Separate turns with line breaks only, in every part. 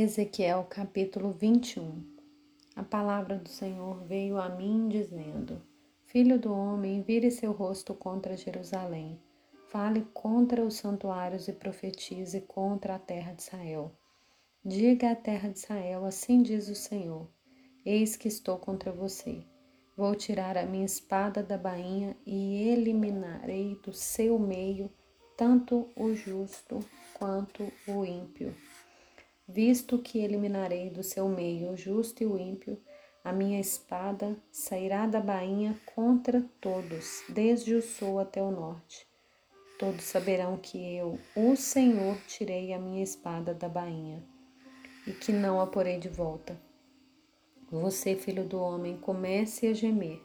Ezequiel capítulo 21 A palavra do Senhor veio a mim dizendo: Filho do homem, vire seu rosto contra Jerusalém. Fale contra os santuários e profetize contra a terra de Israel. Diga à terra de Israel: Assim diz o Senhor: Eis que estou contra você. Vou tirar a minha espada da bainha e eliminarei do seu meio tanto o justo quanto o ímpio visto que eliminarei do seu meio o justo e o ímpio, a minha espada sairá da bainha contra todos, desde o sul até o norte. Todos saberão que eu, o Senhor, tirei a minha espada da bainha e que não a porei de volta. Você, filho do homem, comece a gemer.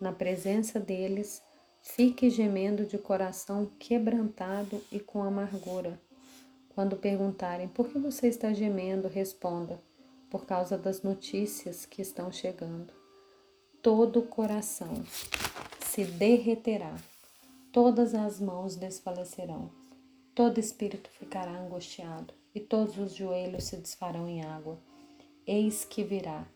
Na presença deles, fique gemendo de coração quebrantado e com amargura quando perguntarem por que você está gemendo, responda: por causa das notícias que estão chegando. Todo o coração se derreterá, todas as mãos desfalecerão, todo espírito ficará angustiado e todos os joelhos se desfarão em água. Eis que virá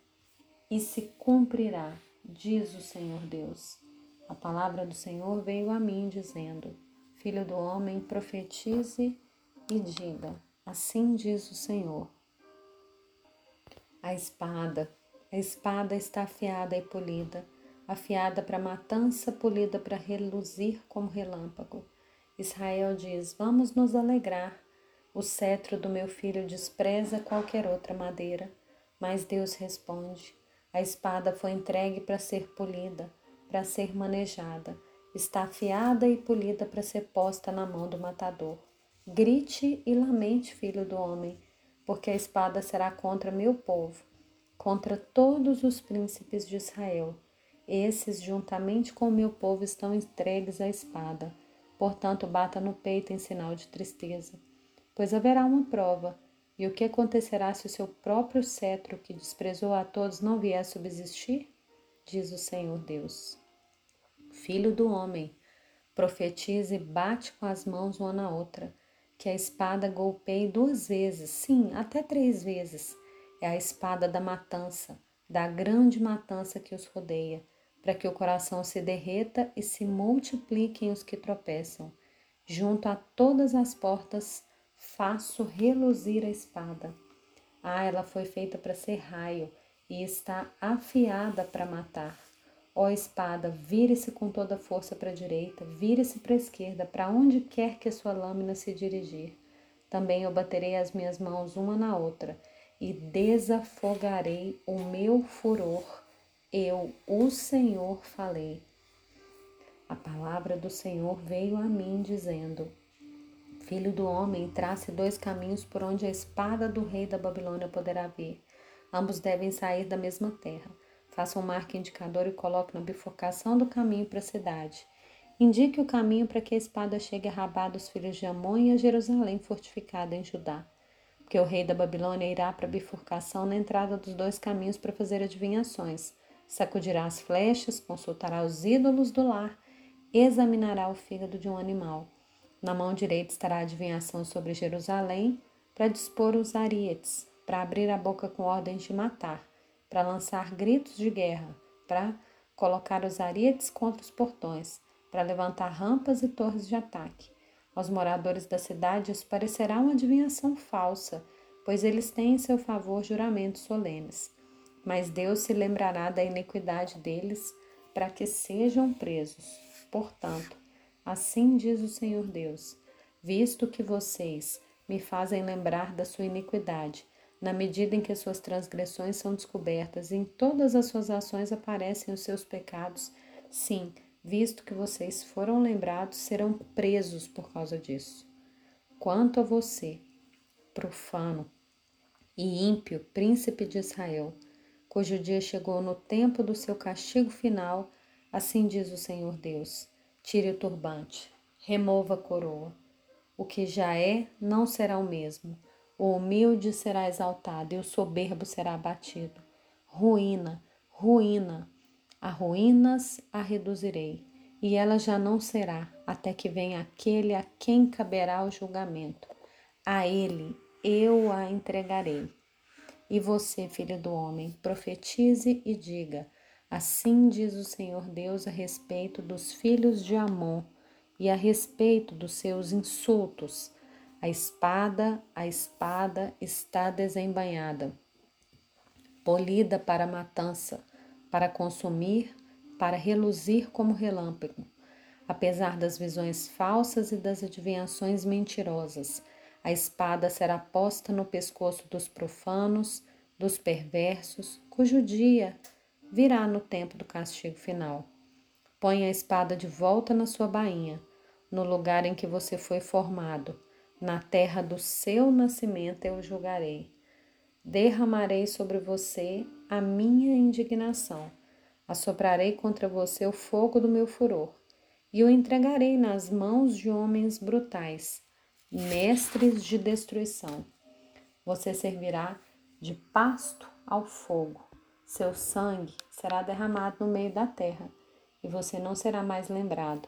e se cumprirá, diz o Senhor Deus. A palavra do Senhor veio a mim dizendo: Filho do homem, profetize e diga: Assim diz o Senhor. A espada, a espada está afiada e polida, afiada para matança, polida para reluzir como relâmpago. Israel diz: Vamos nos alegrar. O cetro do meu filho despreza qualquer outra madeira. Mas Deus responde: A espada foi entregue para ser polida, para ser manejada. Está afiada e polida para ser posta na mão do matador. Grite e lamente, filho do homem, porque a espada será contra meu povo, contra todos os príncipes de Israel. Esses, juntamente com o meu povo, estão entregues à espada. Portanto, bata no peito em sinal de tristeza. Pois haverá uma prova, e o que acontecerá se o seu próprio cetro, que desprezou a todos, não vier a subsistir? Diz o Senhor Deus. Filho do homem, profetize e bate com as mãos uma na outra que a espada golpeie duas vezes, sim, até três vezes. É a espada da matança, da grande matança que os rodeia, para que o coração se derreta e se multipliquem os que tropeçam. Junto a todas as portas faço reluzir a espada. Ah, ela foi feita para ser raio e está afiada para matar. Ó espada, vire-se com toda a força para a direita, vire-se para a esquerda, para onde quer que a sua lâmina se dirigir. Também eu baterei as minhas mãos uma na outra e desafogarei o meu furor. Eu, o Senhor, falei. A palavra do Senhor veio a mim, dizendo: Filho do homem, trace dois caminhos por onde a espada do rei da Babilônia poderá vir. Ambos devem sair da mesma terra. Faça um marco indicador e coloque na bifurcação do caminho para a cidade. Indique o caminho para que a espada chegue a Rabá dos filhos de Amon e a Jerusalém fortificada em Judá. Porque o rei da Babilônia irá para a bifurcação na entrada dos dois caminhos para fazer adivinhações. Sacudirá as flechas, consultará os ídolos do lar, examinará o fígado de um animal. Na mão direita estará a adivinhação sobre Jerusalém, para dispor os arietes, para abrir a boca com ordens de matar para lançar gritos de guerra, para colocar os arietes contra os portões, para levantar rampas e torres de ataque. Aos moradores da cidade isso parecerá uma adivinhação falsa, pois eles têm em seu favor juramentos solenes. Mas Deus se lembrará da iniquidade deles para que sejam presos. Portanto, assim diz o Senhor Deus: visto que vocês me fazem lembrar da sua iniquidade na medida em que suas transgressões são descobertas, em todas as suas ações aparecem os seus pecados, sim, visto que vocês foram lembrados, serão presos por causa disso. Quanto a você, profano e ímpio príncipe de Israel, cujo dia chegou no tempo do seu castigo final, assim diz o Senhor Deus: tire o turbante, remova a coroa. O que já é, não será o mesmo o humilde será exaltado e o soberbo será abatido. Ruína, ruína, a ruínas a reduzirei, e ela já não será, até que venha aquele a quem caberá o julgamento. A ele, eu a entregarei. E você, filho do homem, profetize e diga: Assim diz o Senhor Deus a respeito dos filhos de Amon e a respeito dos seus insultos. A espada, a espada está desembainhada, polida para matança, para consumir, para reluzir como relâmpago. Apesar das visões falsas e das adivinhações mentirosas, a espada será posta no pescoço dos profanos, dos perversos, cujo dia virá no tempo do castigo final. Põe a espada de volta na sua bainha, no lugar em que você foi formado. Na terra do seu nascimento eu julgarei. Derramarei sobre você a minha indignação. Assoprarei contra você o fogo do meu furor e o entregarei nas mãos de homens brutais mestres de destruição. Você servirá de pasto ao fogo. Seu sangue será derramado no meio da terra, e você não será mais lembrado,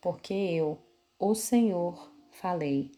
porque eu, o Senhor, falei.